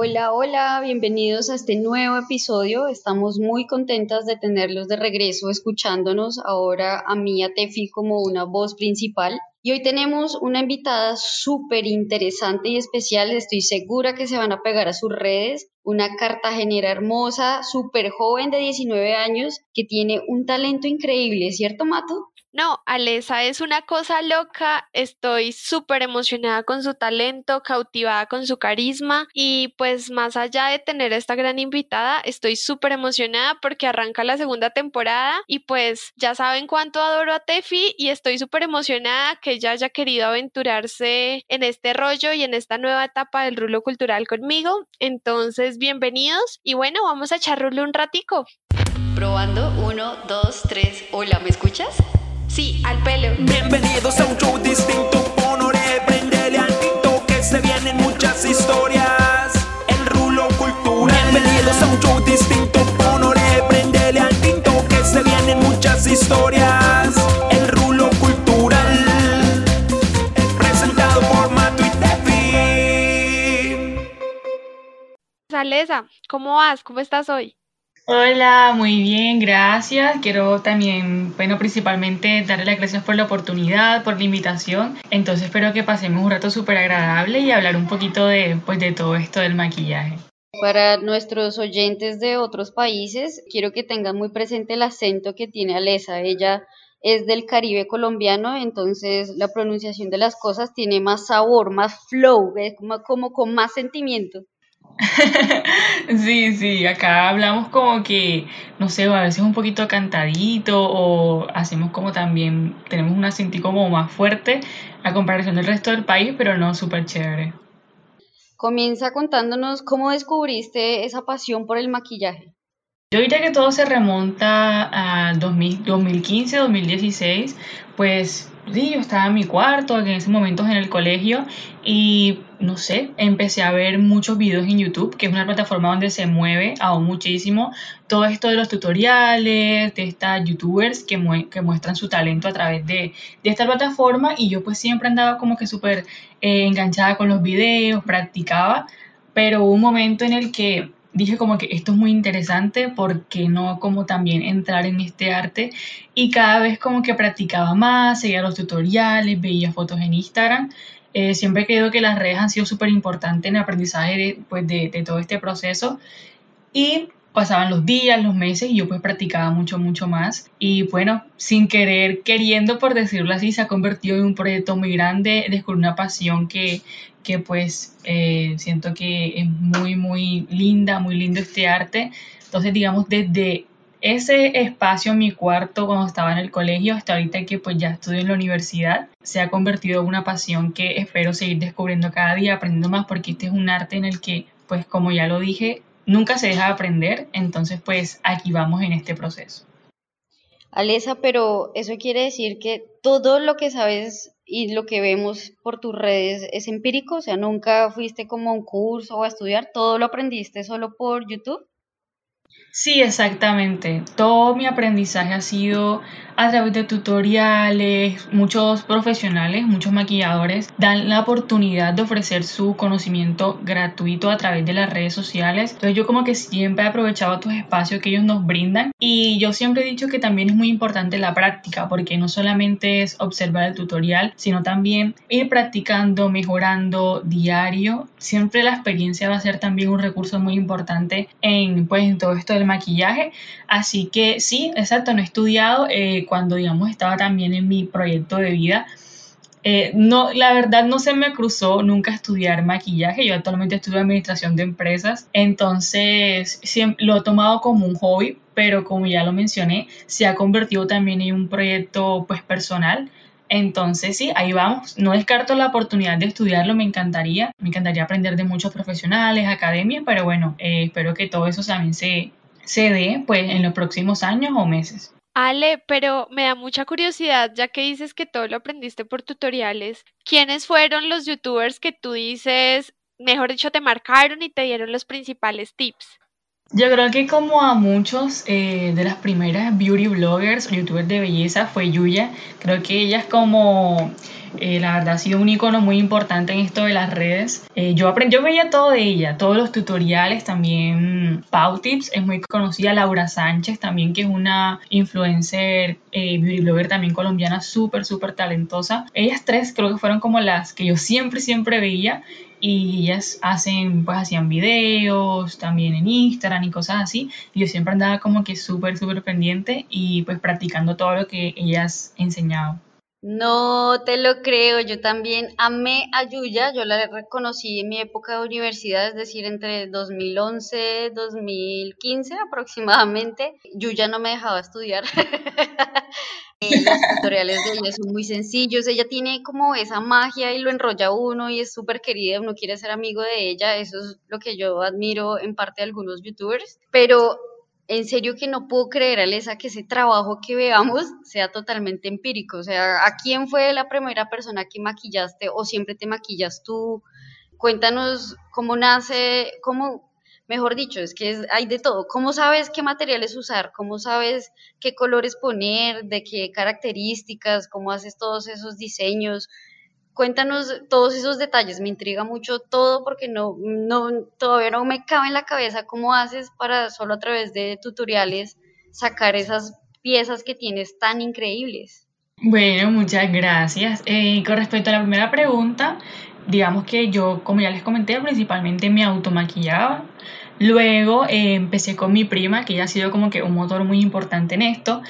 Hola, hola, bienvenidos a este nuevo episodio. Estamos muy contentas de tenerlos de regreso escuchándonos ahora a mí, a Tefi, como una voz principal. Y hoy tenemos una invitada súper interesante y especial. Estoy segura que se van a pegar a sus redes. Una cartagenera hermosa, súper joven de 19 años, que tiene un talento increíble, ¿cierto, Mato? No, Alesa es una cosa loca, estoy súper emocionada con su talento, cautivada con su carisma y pues más allá de tener esta gran invitada, estoy súper emocionada porque arranca la segunda temporada y pues ya saben cuánto adoro a Tefi y estoy súper emocionada que ella haya querido aventurarse en este rollo y en esta nueva etapa del rulo cultural conmigo. Entonces, bienvenidos y bueno, vamos a echar rulo un ratico. Probando, uno, dos, tres. Hola, ¿me escuchas? Sí, al pelo. Bienvenidos a un show distinto. Honore, prendele al tinto que se vienen muchas historias. El rulo cultural. Bienvenidos a un show distinto. Honore, prendele al tinto que se vienen muchas historias. El rulo cultural. Presentado por Mato y Tefi. ¿cómo vas? ¿Cómo estás hoy? Hola, muy bien, gracias. Quiero también, bueno, principalmente darle las gracias por la oportunidad, por la invitación. Entonces espero que pasemos un rato súper agradable y hablar un poquito de, pues, de todo esto del maquillaje. Para nuestros oyentes de otros países, quiero que tengan muy presente el acento que tiene Alesa. Ella es del Caribe colombiano, entonces la pronunciación de las cosas tiene más sabor, más flow, es como, como con más sentimiento. Sí, sí, acá hablamos como que, no sé, a veces un poquito cantadito o hacemos como también, tenemos un acento como más fuerte a comparación del resto del país, pero no, súper chévere. Comienza contándonos cómo descubriste esa pasión por el maquillaje. Yo diría que todo se remonta a 2000 2015, 2016, pues sí, yo estaba en mi cuarto, en ese momento en el colegio, y no sé, empecé a ver muchos videos en YouTube, que es una plataforma donde se mueve aún muchísimo todo esto de los tutoriales, de estas youtubers que, que muestran su talento a través de, de, esta plataforma, y yo pues siempre andaba como que súper eh, enganchada con los videos, practicaba, pero hubo un momento en el que dije como que esto es muy interesante, porque no como también entrar en este arte? Y cada vez como que practicaba más, seguía los tutoriales, veía fotos en Instagram. Eh, siempre creo que las redes han sido súper importantes en el aprendizaje de, pues, de, todo este proceso. Y pasaban los días, los meses y yo pues practicaba mucho, mucho más. Y bueno, sin querer, queriendo por decirlo así, se ha convertido en un proyecto muy grande, descubrí una pasión que, que pues eh, siento que es muy, muy linda, muy lindo este arte. Entonces, digamos, desde ese espacio mi cuarto cuando estaba en el colegio hasta ahorita que pues ya estudio en la universidad, se ha convertido en una pasión que espero seguir descubriendo cada día, aprendiendo más, porque este es un arte en el que, pues como ya lo dije, nunca se deja de aprender, entonces pues aquí vamos en este proceso. Alesa, pero eso quiere decir que todo lo que sabes y lo que vemos por tus redes es empírico, o sea, nunca fuiste como a un curso o a estudiar, todo lo aprendiste solo por YouTube. Sí, exactamente. Todo mi aprendizaje ha sido a través de tutoriales, muchos profesionales, muchos maquilladores dan la oportunidad de ofrecer su conocimiento gratuito a través de las redes sociales. Entonces yo como que siempre he aprovechado estos espacios que ellos nos brindan y yo siempre he dicho que también es muy importante la práctica porque no solamente es observar el tutorial, sino también ir practicando, mejorando diario. Siempre la experiencia va a ser también un recurso muy importante en, pues, en todo esto del maquillaje. Así que sí, exacto, no he estudiado. Eh, cuando, digamos, estaba también en mi proyecto de vida. Eh, no, la verdad no se me cruzó nunca estudiar maquillaje, yo actualmente estudio administración de empresas, entonces lo he tomado como un hobby, pero como ya lo mencioné, se ha convertido también en un proyecto pues personal, entonces sí, ahí vamos, no descarto la oportunidad de estudiarlo, me encantaría, me encantaría aprender de muchos profesionales, academias, pero bueno, eh, espero que todo eso también se, se dé pues en los próximos años o meses. Ale, pero me da mucha curiosidad, ya que dices que todo lo aprendiste por tutoriales. ¿Quiénes fueron los youtubers que tú dices, mejor dicho, te marcaron y te dieron los principales tips? Yo creo que como a muchos eh, de las primeras beauty bloggers youtubers de belleza fue Yuya. Creo que ella es como eh, la verdad ha sido un icono muy importante en esto de las redes. Eh, yo, aprendí, yo veía todo de ella, todos los tutoriales, también Pau Tips es muy conocida, Laura Sánchez también, que es una influencer, eh, beauty blogger también colombiana, súper, súper talentosa. Ellas tres creo que fueron como las que yo siempre, siempre veía y ellas hacen, pues hacían videos también en Instagram y cosas así. Y yo siempre andaba como que súper, súper pendiente y pues practicando todo lo que ellas enseñaban. No te lo creo, yo también amé a Yuya, yo la reconocí en mi época de universidad, es decir, entre 2011 2015 aproximadamente. Yuya no me dejaba estudiar. Eh, los tutoriales de ella son muy sencillos, ella tiene como esa magia y lo enrolla uno y es súper querida, uno quiere ser amigo de ella, eso es lo que yo admiro en parte de algunos youtubers, pero en serio que no puedo creer, Alesa, que ese trabajo que veamos sea totalmente empírico. O sea, ¿a quién fue la primera persona que maquillaste o siempre te maquillas tú? Cuéntanos cómo nace, cómo, mejor dicho, es que hay de todo. ¿Cómo sabes qué materiales usar? ¿Cómo sabes qué colores poner? ¿De qué características? ¿Cómo haces todos esos diseños? Cuéntanos todos esos detalles, me intriga mucho todo porque no, no, todavía no me cabe en la cabeza cómo haces para solo a través de tutoriales sacar esas piezas que tienes tan increíbles. Bueno, muchas gracias. Eh, con respecto a la primera pregunta, digamos que yo, como ya les comenté, principalmente me automaquillaba. Luego eh, empecé con mi prima, que ya ha sido como que un motor muy importante en esto.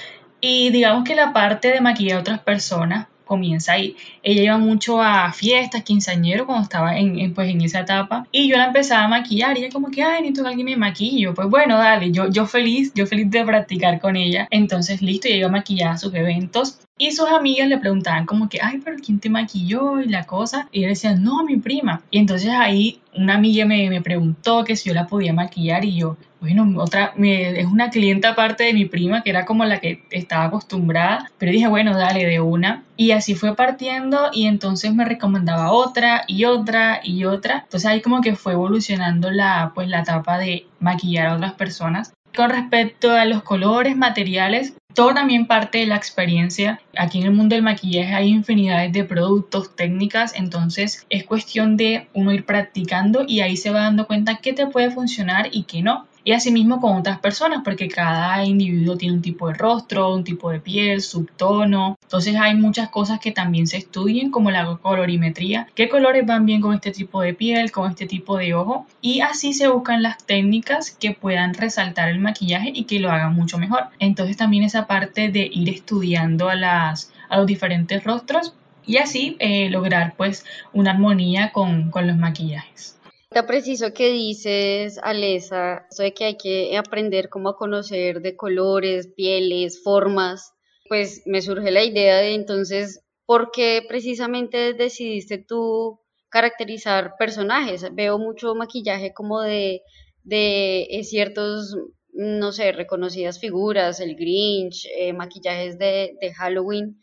Y digamos que la parte de maquillar a otras personas, comienza ahí. Ella iba mucho a fiestas, quinceañero, cuando estaba en, pues, en esa etapa. Y yo la empezaba a maquillar y ella como que, ay, necesito que alguien me maquillo. Pues bueno, dale, yo, yo feliz, yo feliz de practicar con ella. Entonces, listo, ella iba a maquillar a sus eventos. Y sus amigas le preguntaban como que, ay, pero ¿quién te maquilló? Y la cosa. Y ella decía, no, mi prima. Y entonces ahí una amiga me, me preguntó que si yo la podía maquillar y yo, bueno, otra, es una clienta aparte de mi prima, que era como la que estaba acostumbrada, pero dije, bueno, dale de una. Y así fue partiendo y entonces me recomendaba otra y otra y otra. Entonces ahí como que fue evolucionando la, pues, la etapa de maquillar a otras personas. Con respecto a los colores, materiales, todo también parte de la experiencia. Aquí en el mundo del maquillaje hay infinidades de productos, técnicas, entonces es cuestión de uno ir practicando y ahí se va dando cuenta qué te puede funcionar y qué no y asimismo con otras personas, porque cada individuo tiene un tipo de rostro, un tipo de piel, subtono. Entonces hay muchas cosas que también se estudian, como la colorimetría, qué colores van bien con este tipo de piel, con este tipo de ojo, y así se buscan las técnicas que puedan resaltar el maquillaje y que lo hagan mucho mejor. Entonces también esa parte de ir estudiando a, las, a los diferentes rostros y así eh, lograr pues una armonía con, con los maquillajes. Está preciso que dices, Alesa, eso de que hay que aprender cómo conocer de colores, pieles, formas, pues me surge la idea de entonces, ¿por qué precisamente decidiste tú caracterizar personajes? Veo mucho maquillaje como de, de eh, ciertos, no sé, reconocidas figuras, el Grinch, eh, maquillajes de Halloween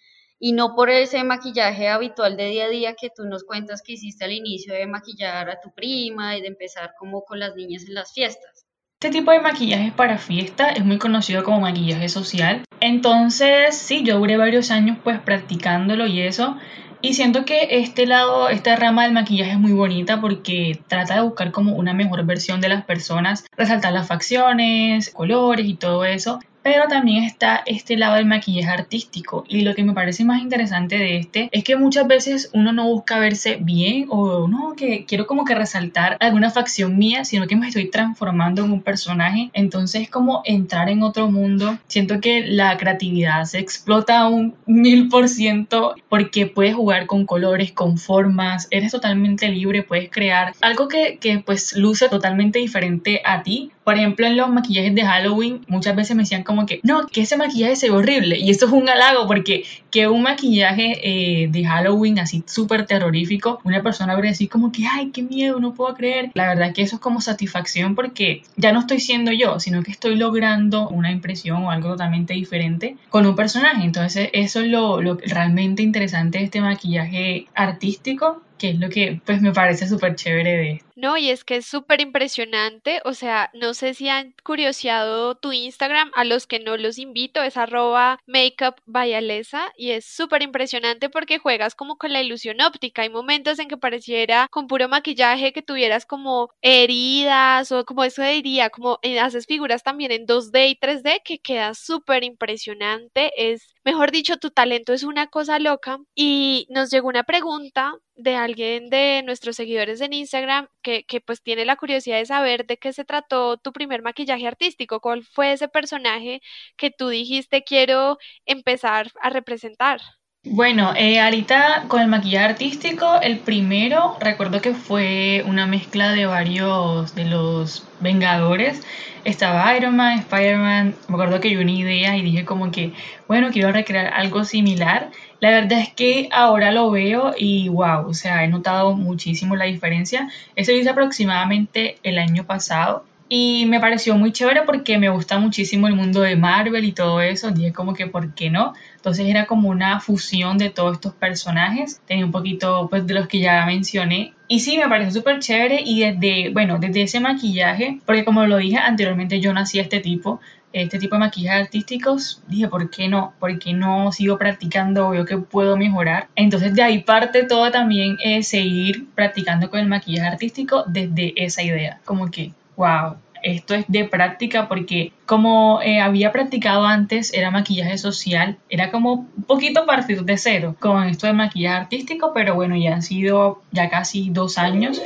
y no por ese maquillaje habitual de día a día que tú nos cuentas que hiciste al inicio de maquillar a tu prima y de empezar como con las niñas en las fiestas. Este tipo de maquillaje para fiesta es muy conocido como maquillaje social. Entonces, sí, yo duré varios años pues practicándolo y eso. Y siento que este lado, esta rama del maquillaje es muy bonita porque trata de buscar como una mejor versión de las personas, resaltar las facciones, colores y todo eso pero también está este lado del maquillaje artístico. Y lo que me parece más interesante de este es que muchas veces uno no busca verse bien o no, que quiero como que resaltar alguna facción mía, sino que me estoy transformando en un personaje, entonces es como entrar en otro mundo, siento que la creatividad se explota un mil por ciento porque puedes jugar con colores, con formas, eres totalmente libre, puedes crear algo que, que pues luce totalmente diferente a ti, por ejemplo en los maquillajes de Halloween muchas veces me decían como como que, no, que ese maquillaje se ve horrible. Y eso es un halago porque que un maquillaje eh, de Halloween así súper terrorífico, una persona habría decir como que, ay, qué miedo, no puedo creer. La verdad que eso es como satisfacción porque ya no estoy siendo yo, sino que estoy logrando una impresión o algo totalmente diferente con un personaje. Entonces eso es lo, lo realmente interesante de este maquillaje artístico que es lo que pues me parece súper chévere de No, y es que es súper impresionante, o sea, no sé si han curioseado tu Instagram, a los que no los invito, es arroba makeupbayalesa y es súper impresionante porque juegas como con la ilusión óptica, hay momentos en que pareciera con puro maquillaje que tuvieras como heridas o como eso diría, como eh, haces figuras también en 2D y 3D que queda súper impresionante, es, mejor dicho, tu talento es una cosa loca. Y nos llegó una pregunta de alguien de nuestros seguidores en Instagram que, que, pues tiene la curiosidad de saber de qué se trató tu primer maquillaje artístico, cuál fue ese personaje que tú dijiste quiero empezar a representar. Bueno, eh, ahorita con el maquillaje artístico, el primero recuerdo que fue una mezcla de varios de los Vengadores. Estaba Iron Man, Spider-Man, me acuerdo que yo una idea y dije como que, bueno, quiero recrear algo similar. La verdad es que ahora lo veo y wow, o sea, he notado muchísimo la diferencia. Eso lo hice aproximadamente el año pasado y me pareció muy chévere porque me gusta muchísimo el mundo de Marvel y todo eso. Dije como que, ¿por qué no? Entonces era como una fusión de todos estos personajes. Tenía un poquito pues de los que ya mencioné. Y sí, me pareció súper chévere y desde, bueno, desde ese maquillaje, porque como lo dije anteriormente, yo nací a este tipo, este tipo de maquillajes artísticos, dije, ¿por qué no? ¿Por qué no sigo practicando? Veo que puedo mejorar. Entonces de ahí parte todo también es seguir practicando con el maquillaje artístico desde esa idea. Como que wow, esto es de práctica porque como eh, había practicado antes era maquillaje social, era como un poquito partir de cero con esto de maquillaje artístico, pero bueno, ya han sido ya casi dos años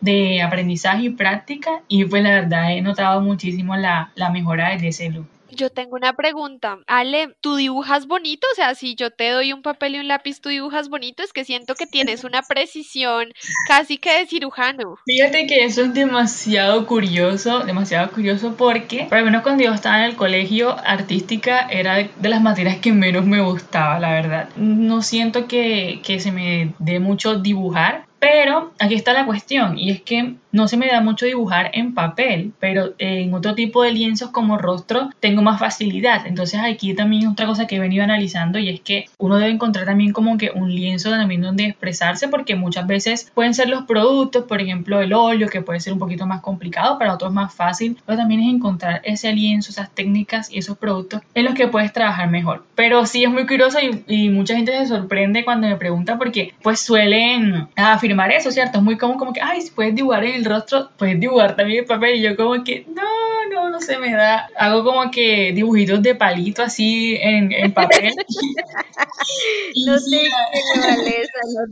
de aprendizaje y práctica y pues la verdad he notado muchísimo la, la mejora desde ese look. Yo tengo una pregunta. Ale, ¿tú dibujas bonito? O sea, si yo te doy un papel y un lápiz, ¿tú dibujas bonito? Es que siento que tienes una precisión casi que de cirujano. Fíjate que eso es demasiado curioso, demasiado curioso porque, por lo menos cuando yo estaba en el colegio, artística era de las materias que menos me gustaba, la verdad. No siento que, que se me dé mucho dibujar, pero aquí está la cuestión y es que no se me da mucho dibujar en papel, pero en otro tipo de lienzos como rostro tengo más facilidad. Entonces aquí también otra cosa que he venido analizando y es que uno debe encontrar también como que un lienzo también donde expresarse porque muchas veces pueden ser los productos, por ejemplo el óleo que puede ser un poquito más complicado, para otros más fácil, pero también es encontrar ese lienzo, esas técnicas y esos productos en los que puedes trabajar mejor. Pero sí es muy curioso y, mucha gente se sorprende cuando me pregunta porque pues suelen afirmar eso, ¿cierto? Es muy común como que, ay, si puedes dibujar en el rostro, puedes dibujar también el papel. Y yo como que, no, no, no se me da. Hago como que dibujitos de palito así en, en papel. no sé qué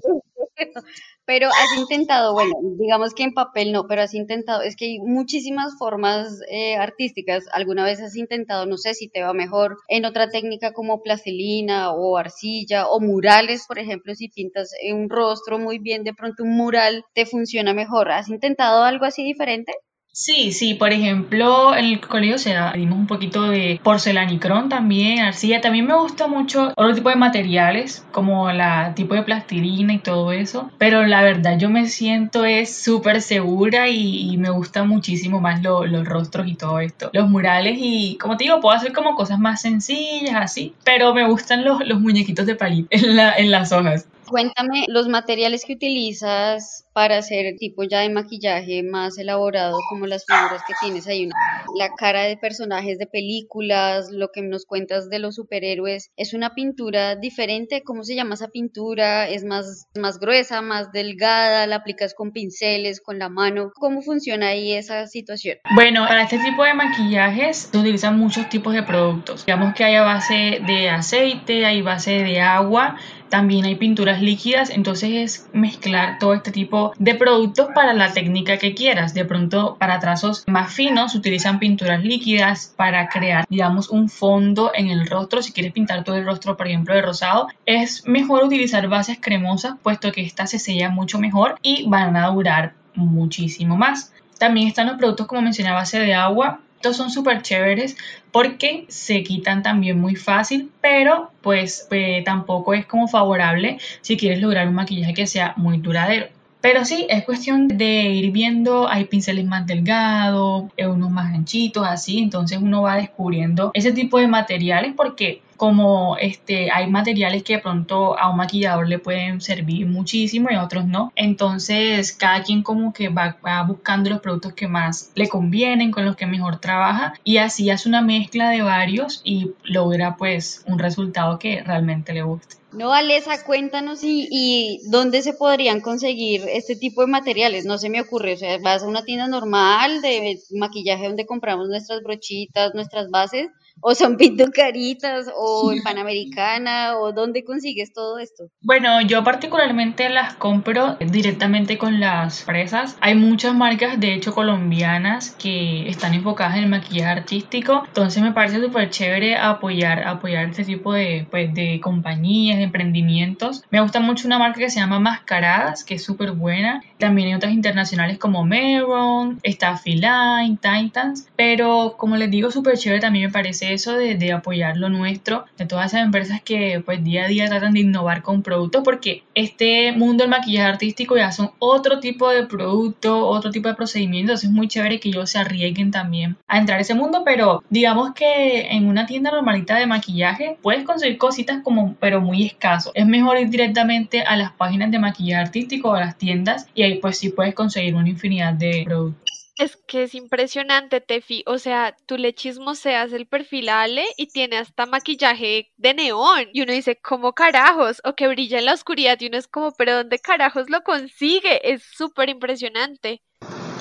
no pero has intentado, bueno, digamos que en papel no, pero has intentado, es que hay muchísimas formas eh, artísticas. Alguna vez has intentado, no sé si te va mejor en otra técnica como plastilina o arcilla o murales, por ejemplo, si pintas un rostro muy bien, de pronto un mural te funciona mejor. ¿Has intentado algo así diferente? Sí, sí, por ejemplo, en el colegio se dimos un poquito de porcelanicrón también, arcilla. También me gusta mucho otro tipo de materiales, como la tipo de plastilina y todo eso. Pero la verdad, yo me siento es súper segura y, me gusta muchísimo más los rostros y todo esto. Los murales y, como te digo, puedo hacer como cosas más sencillas, así. Pero me gustan los, los muñequitos de palito en, la, en las hojas. Cuéntame los materiales que utilizas para hacer tipo ya de maquillaje más elaborado, como las figuras que tienes ahí, la cara de personajes de películas, lo que nos cuentas de los superhéroes. ¿Es una pintura diferente? ¿Cómo se llama esa pintura? ¿Es más, más gruesa, más delgada? ¿La aplicas con pinceles, con la mano? ¿Cómo funciona ahí esa situación? Bueno, para este tipo de maquillajes se utilizan muchos tipos de productos. Digamos que hay a base de aceite, hay base de agua también hay pinturas líquidas, entonces es mezclar todo este tipo de productos para la técnica que quieras. De pronto, para trazos más finos, utilizan pinturas líquidas para crear, digamos, un fondo en el rostro. Si quieres pintar todo el rostro, por ejemplo, de rosado, es mejor utilizar bases cremosas, puesto que estas se sellan mucho mejor y van a durar muchísimo más. También están los productos, como mencioné, a base de agua Estos son súper chéveres porque se quitan también muy fácil, pero pues eh, tampoco es como favorable si quieres lograr un maquillaje que sea muy duradero. Pero sí, es cuestión de ir viendo, hay pinceles más delgados, eh, unos más anchitos, así, entonces uno va descubriendo ese tipo de materiales porque como este, hay materiales que de pronto a un maquillador le pueden servir muchísimo y a otros no. Entonces, cada quien como que va, buscando los productos que más le convienen, con los que mejor trabaja y así hace una mezcla de varios y logra pues un resultado que realmente le guste. No, Alesa, cuéntanos y, y, dónde se podrían conseguir este tipo de materiales. No se me ocurre, o sea, vas a una tienda normal de maquillaje donde compramos nuestras brochitas, nuestras bases, o son pintucaritas o en Panamericana o dónde consigues todo esto? Bueno, yo particularmente las compro directamente con las fresas. Hay muchas marcas, de hecho colombianas, que están enfocadas en el maquillaje artístico. Entonces me parece súper chévere apoyar, apoyar este tipo de, pues, de compañías, de emprendimientos. Me gusta mucho una marca que se llama Mascaradas, que es súper buena. También hay otras internacionales como Meron, está Feline, Titans. Pero como les digo, súper chévere también me parece eso de, apoyar lo nuestro, de todas esas empresas que pues día a día tratan de innovar con productos, porque este mundo del maquillaje artístico ya son otro tipo de producto, otro tipo de procedimientos, es muy chévere que ellos se arriesguen también a entrar a ese mundo, pero digamos que en una tienda normalita de maquillaje puedes conseguir cositas como, pero muy escaso. Es mejor ir directamente a las páginas de maquillaje artístico o a las tiendas y ahí pues sí puedes conseguir una infinidad de productos. Es que es impresionante, Tefi. O sea, tú le chismoseas el perfil Ale y tiene hasta maquillaje de neón. Y uno dice, ¿cómo carajos? O que brilla en la oscuridad. Y uno es como, ¿pero dónde carajos lo consigue? Es súper impresionante.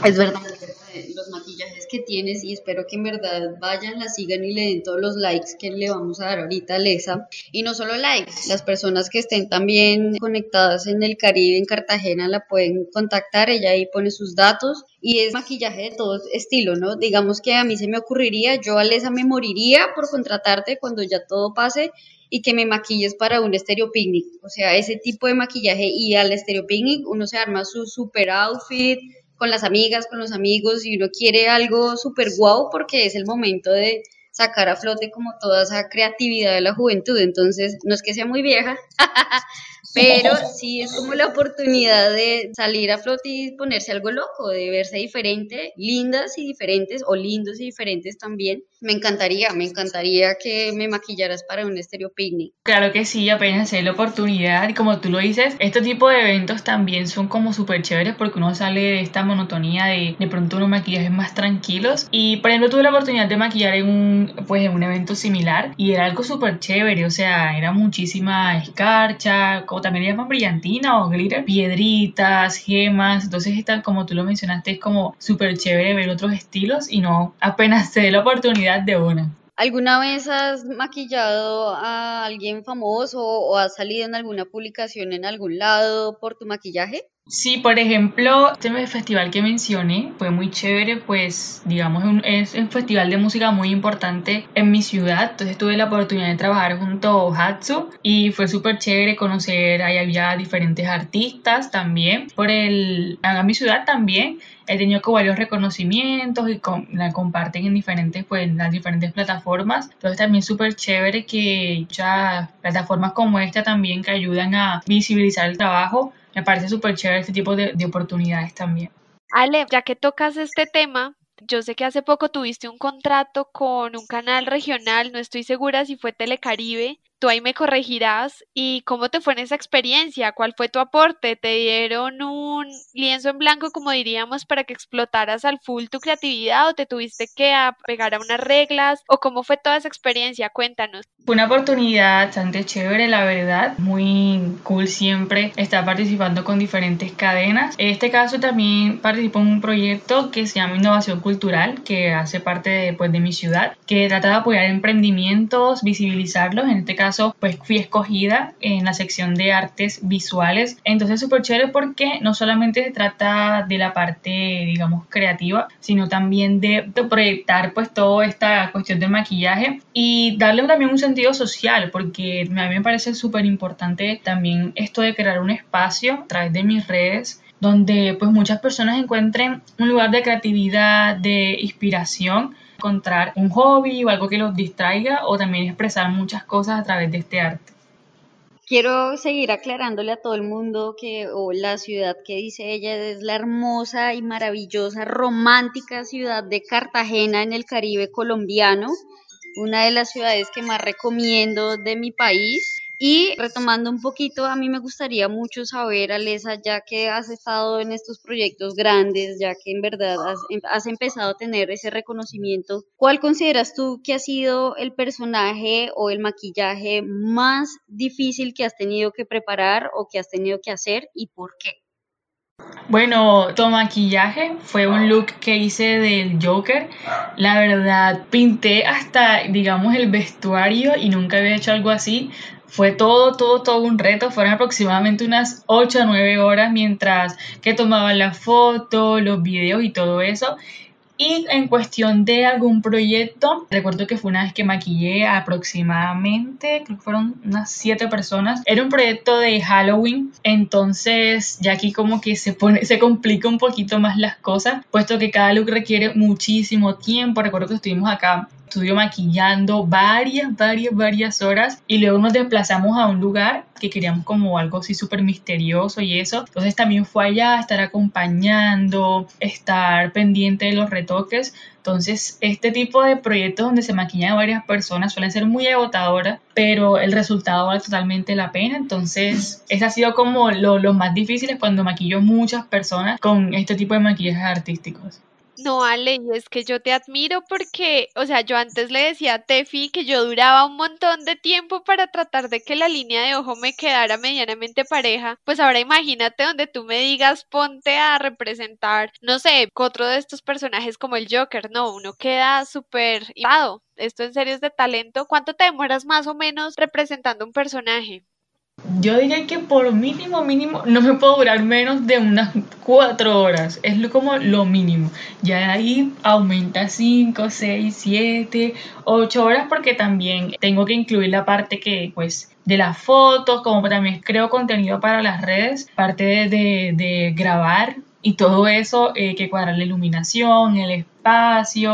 Es verdad, los maquillajes que tienes y espero que en verdad vayan, la sigan y le den todos los likes que le vamos a dar ahorita a Alexa. Y no solo likes, las personas que estén también conectadas en el Caribe, en Cartagena, la pueden contactar, ella ahí pone sus datos y es maquillaje de todo estilo, ¿no? Digamos que a mí se me ocurriría, yo Alesa me moriría por contratarte cuando ya todo pase y que me maquilles para un estéreo picnic. O sea, ese tipo de maquillaje y al estéreo picnic uno se arma su super outfit, con las amigas, con los amigos y uno quiere algo súper guau porque es el momento de sacar a flote como toda esa creatividad de la juventud. Entonces, no es que sea muy vieja, pero sí es como la oportunidad de salir a flote y ponerse algo loco, de verse diferente, lindas y diferentes, o lindos y diferentes también. Me encantaría, me encantaría que me maquillaras para un estéreo picnic. Claro que sí, apenas hay la oportunidad. Y como tú lo dices, este tipo de eventos también son como súper chéveres porque uno sale de esta monotonía de de pronto unos maquillajes más tranquilos. Y por ejemplo, tuve la oportunidad de maquillar en un, pues, en un evento similar y era algo súper chévere. O sea, era muchísima escarcha, como también le llaman brillantina o glitter, piedritas, gemas. Entonces, está, como tú lo mencionaste, es como súper chévere ver otros estilos y no apenas se dé la oportunidad de una. ¿Alguna vez has maquillado a alguien famoso o has salido en alguna publicación en algún lado por tu maquillaje? Sí, por ejemplo, este festival que mencioné fue muy chévere, pues digamos es un festival de música muy importante en mi ciudad, entonces tuve la oportunidad de trabajar junto a Hatsu y fue súper chévere conocer, ahí había diferentes artistas también, por el, a mi ciudad también he tenido varios reconocimientos y la comparten en diferentes, pues, en las diferentes plataformas. Entonces también súper chévere que ya plataformas como esta también que ayudan a visibilizar el trabajo me parece súper chévere este tipo de, de oportunidades también. Ale, ya que tocas este tema, yo sé que hace poco tuviste un contrato con un canal regional, no estoy segura si fue Telecaribe, tú ahí me corregirás. ¿Y cómo te fue en esa experiencia? ¿Cuál fue tu aporte? ¿Te dieron un lienzo en blanco, como diríamos, para que explotaras al full tu creatividad o te tuviste que pegar a unas reglas? ¿O cómo fue toda esa experiencia? Cuéntanos. Fue una oportunidad bastante chévere, la verdad. Muy cool siempre estar participando con diferentes cadenas. En este caso también participo en un proyecto que se llama Innovación Cultural, que hace parte de, pues, de mi ciudad, que trata de apoyar emprendimientos, visibilizarlos. En este caso, pues fui escogida en la sección de artes visuales. Entonces súper chévere porque no solamente se trata de la parte, digamos, creativa, sino también de, proyectar pues toda esta cuestión del maquillaje y darle también un sentido social porque a mí me parece súper importante también esto de crear un espacio a través de mis redes donde pues muchas personas encuentren un lugar de creatividad, de inspiración, encontrar un hobby o algo que los distraiga o también expresar muchas cosas a través de este arte. Quiero seguir aclarándole a todo el mundo que o la ciudad que dice ella es la hermosa y maravillosa, romántica ciudad de Cartagena en el Caribe colombiano, una de las ciudades que más recomiendo de mi país. Y retomando un poquito, a mí me gustaría mucho saber, Alesa, ya que has estado en estos proyectos grandes, ya que en verdad has, em, has, empezado a tener ese reconocimiento, ¿cuál consideras tú que ha sido el personaje o el maquillaje más difícil que has tenido que preparar o que has tenido que hacer y por qué? Bueno, tu maquillaje fue un look que hice del Joker. La verdad, pinté hasta, digamos, el vestuario y nunca había hecho algo así. Fue todo, todo, todo un reto. Fueron aproximadamente unas 8 a 9 horas mientras que tomaba la foto, los videos y todo eso. Y en cuestión de algún proyecto, recuerdo que fue una vez que maquillé aproximadamente, creo que fueron unas siete personas. Era un proyecto de Halloween, entonces ya aquí como que se pone, se complica un poquito más las cosas, puesto que cada look requiere muchísimo tiempo. Recuerdo que estuvimos acá estudio maquillando varias, varias, varias horas y luego nos desplazamos a un lugar que queríamos como algo así súper misterioso y eso. Entonces también fue allá estar acompañando, estar pendiente de los retoques. Entonces, este tipo de proyectos donde se maquillan varias personas suelen ser muy agotadoras, pero el resultado vale totalmente la pena. Entonces, ese ha sido como lo, lo más difícil cuando maquillo muchas personas con este tipo de maquillajes artísticos. No, Ale, y es que yo te admiro porque, o sea, yo antes le decía a Tefi que yo duraba un montón de tiempo para tratar de que la línea de ojo me quedara medianamente pareja. Pues ahora imagínate donde tú me digas ponte a representar, no sé, otro de estos personajes como el Joker. No, uno queda súper Esto en serio es de talento. ¿Cuánto te demoras más o menos representando un personaje? Yo diría que por mínimo, mínimo, no me puedo durar menos de unas cuatro horas. Es lo, como lo mínimo. Ya ahí aumenta 5, 6, 7, 8 horas porque también tengo que incluir la parte que, pues, de las fotos, como también creo contenido para las redes, parte de, de, grabar y todo eso, eh, que cuadrar la iluminación, el espacio,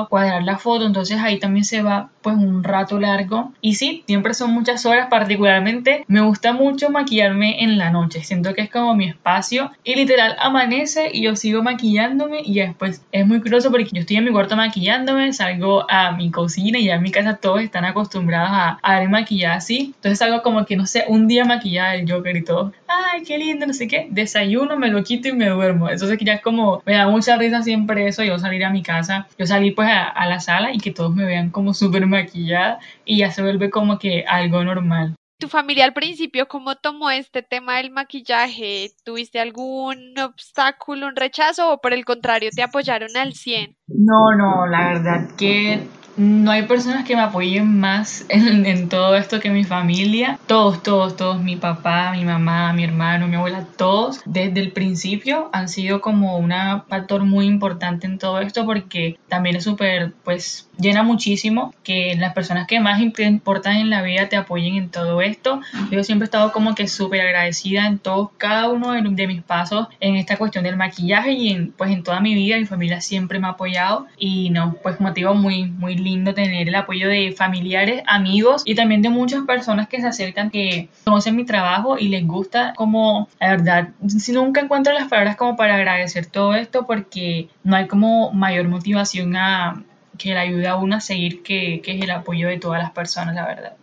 cuadrar la foto, entonces ahí también se va pues un rato largo. Y sí, siempre son muchas horas, particularmente me gusta mucho maquillarme en la noche, siento que es como mi espacio y literal amanece y yo sigo maquillándome y después es muy curioso porque yo estoy en mi cuarto maquillándome, salgo a mi cocina y ya en mi casa todos están acostumbrados a, a ver maquillada así, entonces salgo como que no sé, un día maquillada el Joker y todo, ay, qué lindo, no sé qué, desayuno, me lo quito y me duermo, entonces ya es como, me da mucha risa siempre eso, yo salir a mi casa, yo salí pues a, a la sala y que todos me vean como súper maquillada y ya se vuelve como que algo normal. ¿Tu familia al principio cómo tomó este tema del maquillaje? ¿Tuviste algún obstáculo, un rechazo o por el contrario te apoyaron al 100? No, no, la verdad que no hay personas que me apoyen más en, en, todo esto que mi familia. Todos, todos, todos, mi papá, mi mamá, mi hermano, mi abuela, todos desde el principio han sido como un factor muy importante en todo esto porque también es súper, pues, llena muchísimo que las personas que más importan en la vida te apoyen en todo esto. Yo siempre he estado como que súper agradecida en todos, cada uno de, de, mis pasos en esta cuestión del maquillaje y en, pues en toda mi vida mi familia siempre me ha apoyado y no, pues motivo muy, muy lindo tener el apoyo de familiares, amigos y también de muchas personas que se acercan, que conocen mi trabajo y les gusta como, la verdad, si nunca encuentro las palabras como para agradecer todo esto porque no hay como mayor motivación a que le ayude a uno a seguir, que, que es el apoyo de todas las personas, la verdad.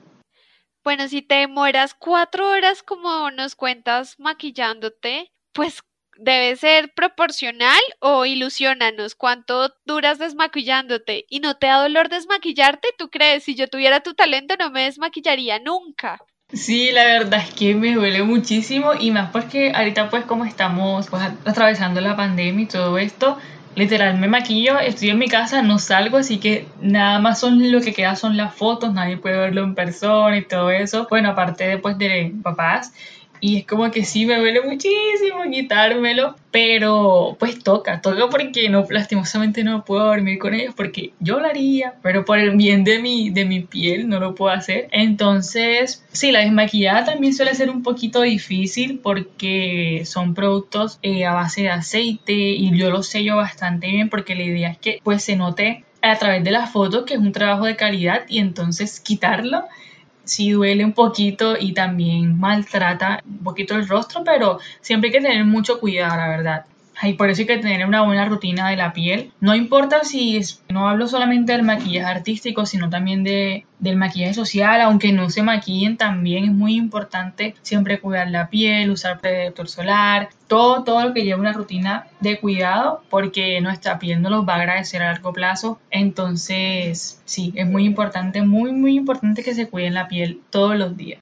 Bueno, si te demoras cuatro horas como nos cuentas maquillándote, pues debe ser proporcional o ilusionanos cuánto duras desmaquillándote y no te da dolor desmaquillarte, ¿tú crees? Si yo tuviera tu talento no me desmaquillaría nunca. Sí, la verdad es que me duele muchísimo y más porque ahorita pues como estamos pues atravesando la pandemia y todo esto, literal me maquillo, estoy en mi casa, no salgo, así que nada más son lo que queda son las fotos, nadie puede verlo en persona y todo eso. Bueno, aparte después de papás y es como que sí me duele muchísimo quitármelo, pero pues toca, toca porque no, lastimosamente no puedo dormir con ellos porque yo lo haría, pero por el bien de mi, de mi piel no lo puedo hacer. Entonces, sí, la desmaquillada también suele ser un poquito difícil porque son productos eh, a base de aceite y yo lo sello bastante bien porque la idea es que pues se note a través de las fotos que es un trabajo de calidad y entonces quitarlo sí duele un poquito y también maltrata un poquito el rostro, pero siempre hay que tener mucho cuidado, la verdad. Y por eso hay que tener una buena rutina de la piel. No importa si no hablo solamente del maquillaje artístico, sino también de, del maquillaje social, aunque no se maquillen también es muy importante siempre cuidar la piel, usar protector solar, todo, todo lo que lleva una rutina de cuidado porque nuestra piel nos los va a agradecer a largo plazo. Entonces, sí, es muy importante, muy, muy importante que se cuiden la piel todos los días.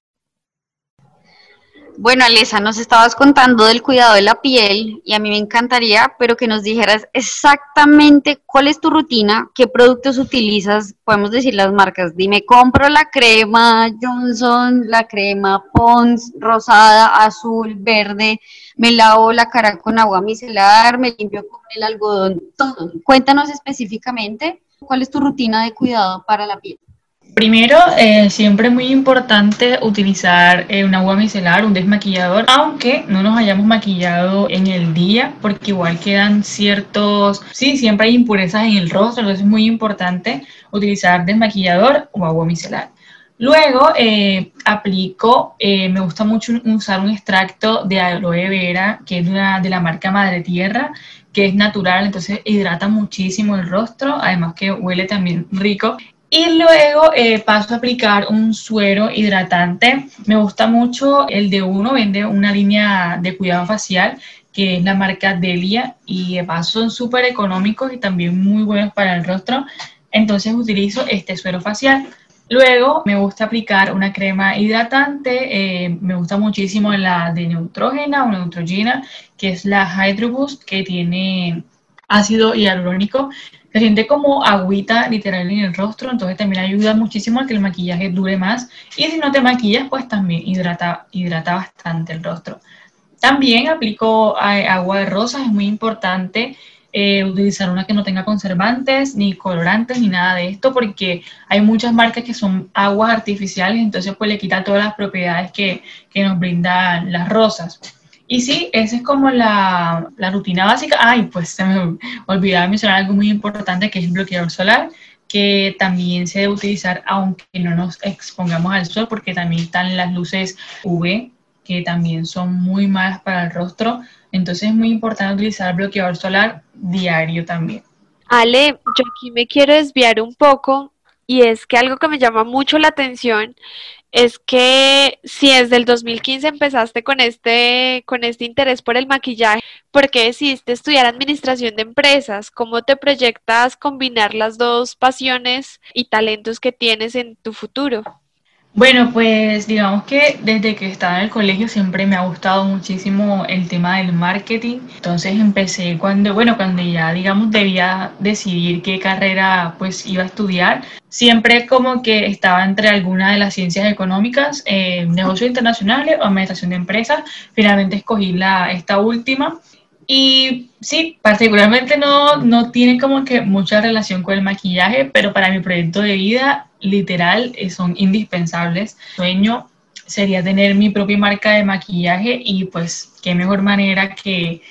Bueno, Alesa, nos estabas contando del cuidado de la piel y a mí me encantaría, pero que nos dijeras exactamente cuál es tu rutina, qué productos utilizas, podemos decir las marcas. Dime, compro la crema Johnson, la crema Pons, rosada, azul, verde, me lavo la cara con agua micelar, me limpio con el algodón, todo. Cuéntanos específicamente cuál es tu rutina de cuidado para la piel. Primero, eh, siempre es muy importante utilizar eh, un agua micelar, un desmaquillador, aunque no nos hayamos maquillado en el día, porque igual quedan ciertos, sí, siempre hay impurezas en el rostro, entonces es muy importante utilizar desmaquillador o agua micelar. Luego eh, aplico, me gusta mucho usar un extracto de aloe vera, que es de la marca Madre Tierra, que es natural, entonces hidrata muchísimo el rostro, además que huele también rico. Y luego eh, paso a aplicar un suero hidratante. Me gusta mucho el de uno, vende una línea de cuidado facial que es la marca Delia y de paso son súper económicos y también muy buenos para el rostro. Entonces utilizo este suero facial. Luego me gusta aplicar una crema hidratante, eh, me gusta muchísimo la de Neutrogena o Neutrogena, que es la Hydro Boost, que tiene ácido hialurónico se siente como agüita literal en el rostro, entonces también ayuda muchísimo a que el maquillaje dure más. Y si no te maquillas, pues también hidrata, hidrata bastante el rostro. También aplico eh, agua de rosas, es muy importante eh, utilizar una que no tenga conservantes, ni colorantes, ni nada de esto, porque hay muchas marcas que son aguas artificiales, entonces pues le quita todas las propiedades que, que nos brindan las rosas. Y sí, esa es como la, rutina básica. Ay, pues se me olvidaba mencionar algo muy importante que es el bloqueador solar, que también se debe utilizar aunque no nos expongamos al sol, porque también están las luces UV, que también son muy malas para el rostro. Entonces es muy importante utilizar bloqueador solar diario también. Ale, yo aquí me quiero desviar un poco y es que algo que me llama mucho la atención es que si desde el 2015 empezaste con este, con este interés por el maquillaje, ¿por qué decidiste estudiar administración de empresas? ¿Cómo te proyectas combinar las dos pasiones y talentos que tienes en tu futuro? Bueno, pues digamos que desde que estaba en el colegio siempre me ha gustado muchísimo el tema del marketing. Entonces empecé cuando, bueno, cuando ya digamos debía decidir qué carrera pues iba a estudiar. Siempre como que estaba entre alguna de las ciencias económicas, eh, negocios internacionales o administración de empresas. Finalmente escogí la, esta última y sí, particularmente no, no tiene como que mucha relación con el maquillaje, pero para mi proyecto de vida, literal, eh, son indispensables. sueño sería tener mi propia marca de maquillaje y pues qué mejor manera que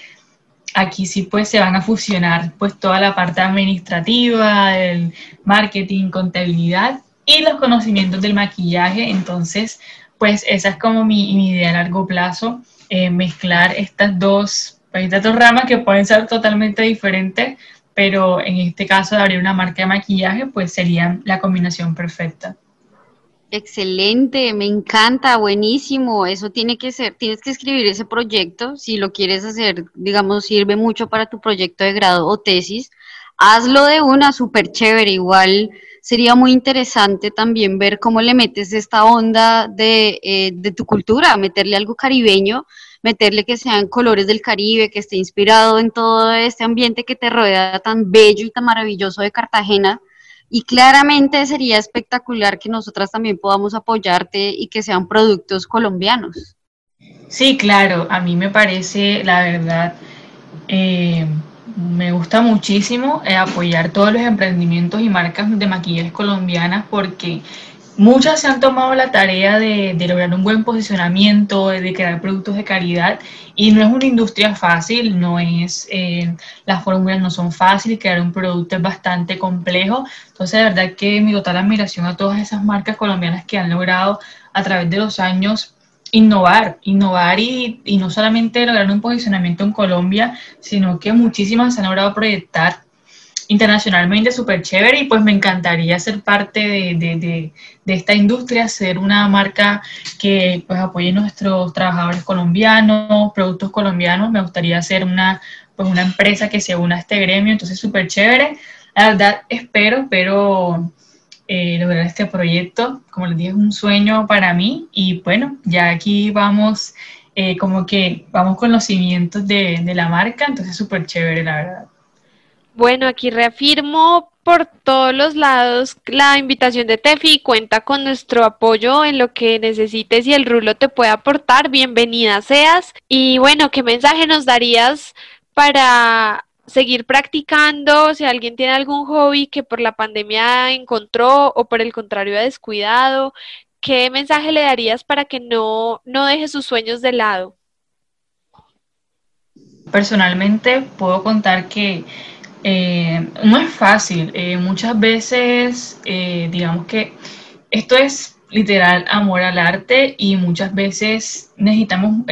aquí sí pues se van a fusionar pues toda la parte administrativa, el marketing, contabilidad y los conocimientos del maquillaje. Entonces, pues esa es como mi, idea a largo plazo, eh, mezclar estas dos hay dos ramas que pueden ser totalmente diferentes, pero en este caso de abrir una marca de maquillaje, pues sería la combinación perfecta. Excelente, me encanta, buenísimo. Eso tiene que ser, tienes que escribir ese proyecto. Si lo quieres hacer, digamos, sirve mucho para tu proyecto de grado o tesis, hazlo de una, súper chévere. Igual sería muy interesante también ver cómo le metes esta onda de, eh, de tu cultura, meterle algo caribeño meterle que sean colores del Caribe, que esté inspirado en todo este ambiente que te rodea tan bello y tan maravilloso de Cartagena. Y claramente sería espectacular que nosotras también podamos apoyarte y que sean productos colombianos. Sí, claro, a mí me parece, la verdad, eh, me gusta muchísimo eh, apoyar todos los emprendimientos y marcas de maquillaje colombianas porque muchas se han tomado la tarea de, de, lograr un buen posicionamiento, de crear productos de calidad y no es una industria fácil, no es, eh, las fórmulas no son fáciles, crear un producto es bastante complejo. Entonces, de verdad que mi total admiración a todas esas marcas colombianas que han logrado a través de los años innovar, innovar y, y no solamente lograr un posicionamiento en Colombia, sino que muchísimas han logrado proyectar internacionalmente súper chévere y pues me encantaría ser parte de, de, de, esta industria, ser una marca que pues apoye a nuestros trabajadores colombianos, productos colombianos, me gustaría ser una, pues una empresa que se una a este gremio, entonces súper chévere. La verdad espero, espero eh, lograr este proyecto, como les dije, es un sueño para mí y bueno, ya aquí vamos. Eh, como que vamos con los cimientos de, de la marca, entonces súper chévere, la verdad. Bueno, aquí reafirmo por todos los lados la invitación de Tefi cuenta con nuestro apoyo en lo que necesites y el rulo te puede aportar. Bienvenida seas. Y bueno, ¿qué mensaje nos darías para seguir practicando? Si alguien tiene algún hobby que por la pandemia encontró o por el contrario ha descuidado, ¿qué mensaje le darías para que no, no deje sus sueños de lado? Personalmente puedo contar que eh, no es fácil. Eh, muchas veces, eh, digamos que esto es literal amor al arte y muchas veces necesitamos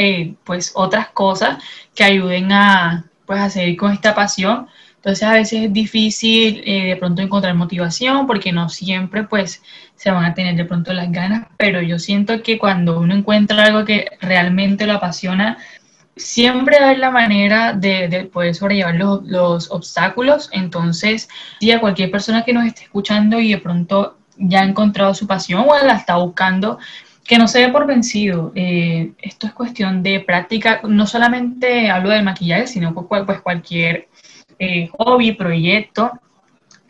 pues otras cosas que ayuden a, pues, a seguir con esta pasión. Entonces a veces es difícil de pronto encontrar motivación porque no siempre pues se van a tener de pronto las ganas, pero yo siento que cuando uno encuentra algo que realmente lo apasiona, siempre hay la manera de, poder sobrellevar los, obstáculos. Entonces, si a cualquier persona que nos esté escuchando y de pronto ya ha encontrado su pasión o la está buscando, que no se dé por vencido. Eh, esto es cuestión de práctica. No solamente hablo del maquillaje, sino pues, cualquier eh, hobby, proyecto.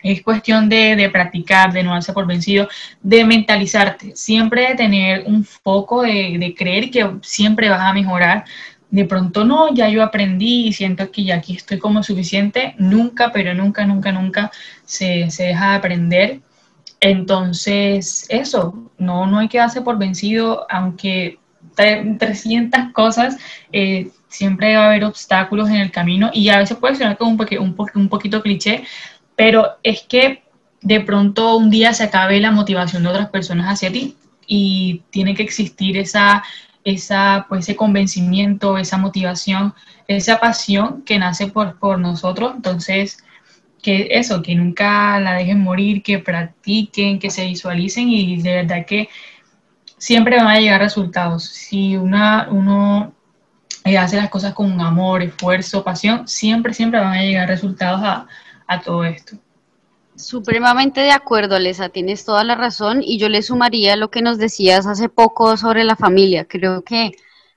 Es cuestión de, practicar, de no darse por vencido, de mentalizarte, siempre de tener un foco, de, de creer que siempre vas a mejorar, de pronto no, ya yo aprendí y siento que ya aquí estoy como suficiente, nunca, pero nunca, nunca, nunca se, deja de aprender. Entonces, eso, no, no hay que darse por vencido, aunque 300 cosas, eh, siempre va a haber obstáculos en el camino y a veces puede sonar como un, un, un poquito cliché, pero es que de pronto un día se acabe la motivación de otras personas hacia ti y tiene que existir esa esa, pues, ese convencimiento, esa motivación, esa pasión que nace por, por nosotros. Entonces, que eso, que nunca la dejen morir, que practiquen, que se visualicen y de verdad que siempre van a llegar resultados. Si una, uno eh, hace las cosas con amor, esfuerzo, pasión, siempre, siempre van a llegar resultados a, a todo esto. Supremamente de acuerdo, Alesa, tienes toda la razón y yo le sumaría lo que nos decías hace poco sobre la familia. Creo que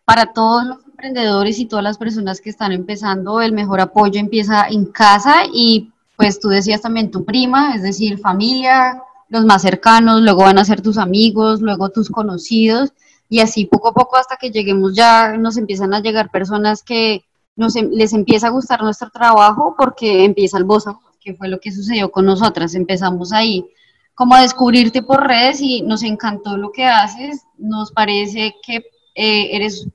para todos los emprendedores y todas las personas que están empezando, el mejor apoyo empieza en casa y pues tú decías también tu prima, es decir, familia, los más cercanos, luego van a ser tus amigos, luego tus conocidos y así poco a poco hasta que lleguemos ya nos empiezan a llegar personas que nos, em, les empieza a gustar nuestro trabajo porque empieza el voz que fue lo que sucedió con nosotras. Empezamos ahí como a descubrirte por redes y nos encantó lo que haces. Nos parece que eh, eres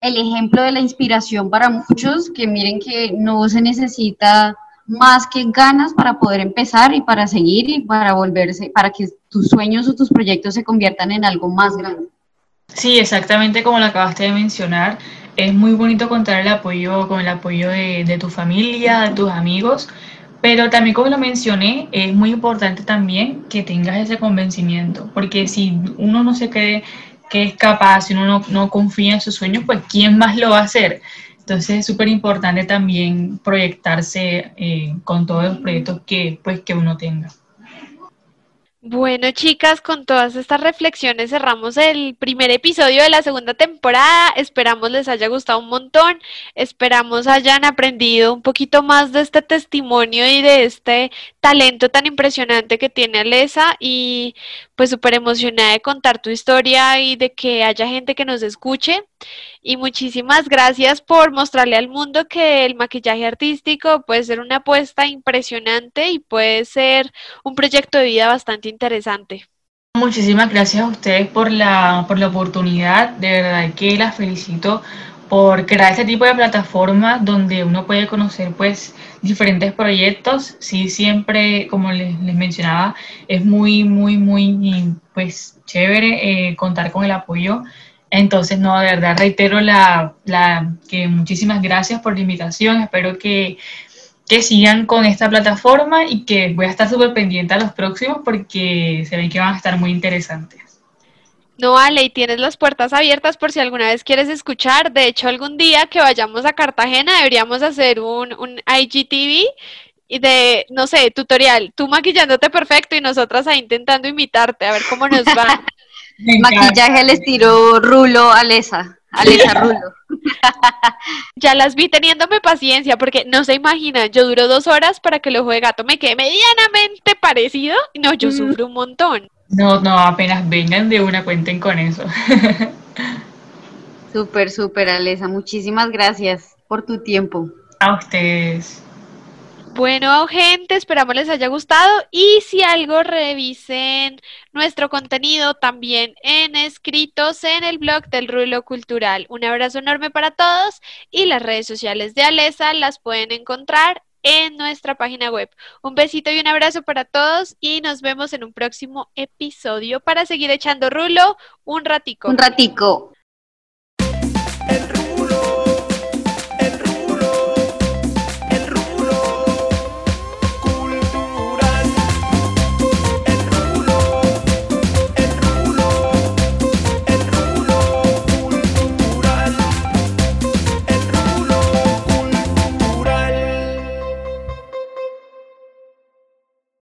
el ejemplo de la inspiración para muchos, que miren que no se necesita más que ganas para poder empezar y para seguir y para volverse, para que tus sueños o tus proyectos se conviertan en algo más grande. Sí, exactamente como lo acabaste de mencionar. Es muy bonito contar el apoyo, con el apoyo de, de tu familia, de tus amigos, pero también como lo mencioné, es muy importante también que tengas ese convencimiento, porque si uno no se cree que es capaz, si uno no, confía en sus sueños, pues ¿quién más lo va a hacer? Entonces es súper importante también proyectarse eh, con todos los proyectos que, pues, que uno tenga. Bueno, chicas, con todas estas reflexiones cerramos el primer episodio de la segunda temporada. Esperamos les haya gustado un montón. Esperamos hayan aprendido un poquito más de este testimonio y de este talento tan impresionante que tiene Alesa y pues súper emocionada de contar tu historia y de que haya gente que nos escuche. Y muchísimas gracias por mostrarle al mundo que el maquillaje artístico puede ser una apuesta impresionante y puede ser un proyecto de vida bastante interesante. Muchísimas gracias a ustedes por la, por la oportunidad, de verdad que las felicito por crear este tipo de plataformas donde uno puede conocer pues diferentes proyectos. Sí, siempre, como les, mencionaba, es muy, muy, muy pues chévere eh, contar con el apoyo. Entonces, no, de verdad reitero la, la, que muchísimas gracias por la invitación. Espero que, que sigan con esta plataforma y que voy a estar súper pendiente a los próximos porque se ven que van a estar muy interesantes. No, Ale, y tienes las puertas abiertas por si alguna vez quieres escuchar. De hecho, algún día que vayamos a Cartagena deberíamos hacer un, un IGTV de, no sé, tutorial, tú maquillándote perfecto y nosotras ahí intentando imitarte, a ver cómo nos va. Maquillaje al estilo rulo, Alesa. Alesa Rulo. ya las vi teniéndome paciencia porque no se imaginan, yo duro dos horas para que el ojo de gato me quede medianamente parecido. No, yo mm. sufro un montón. No, no, apenas vengan de una, cuenten con eso. súper, súper, Alesa. Muchísimas gracias por tu tiempo. A ustedes. Bueno, gente, esperamos les haya gustado y si algo revisen nuestro contenido también en escritos en el blog del Rulo Cultural. Un abrazo enorme para todos y las redes sociales de Alesa las pueden encontrar en nuestra página web. Un besito y un abrazo para todos y nos vemos en un próximo episodio para seguir echando rulo un ratico. Un ratico.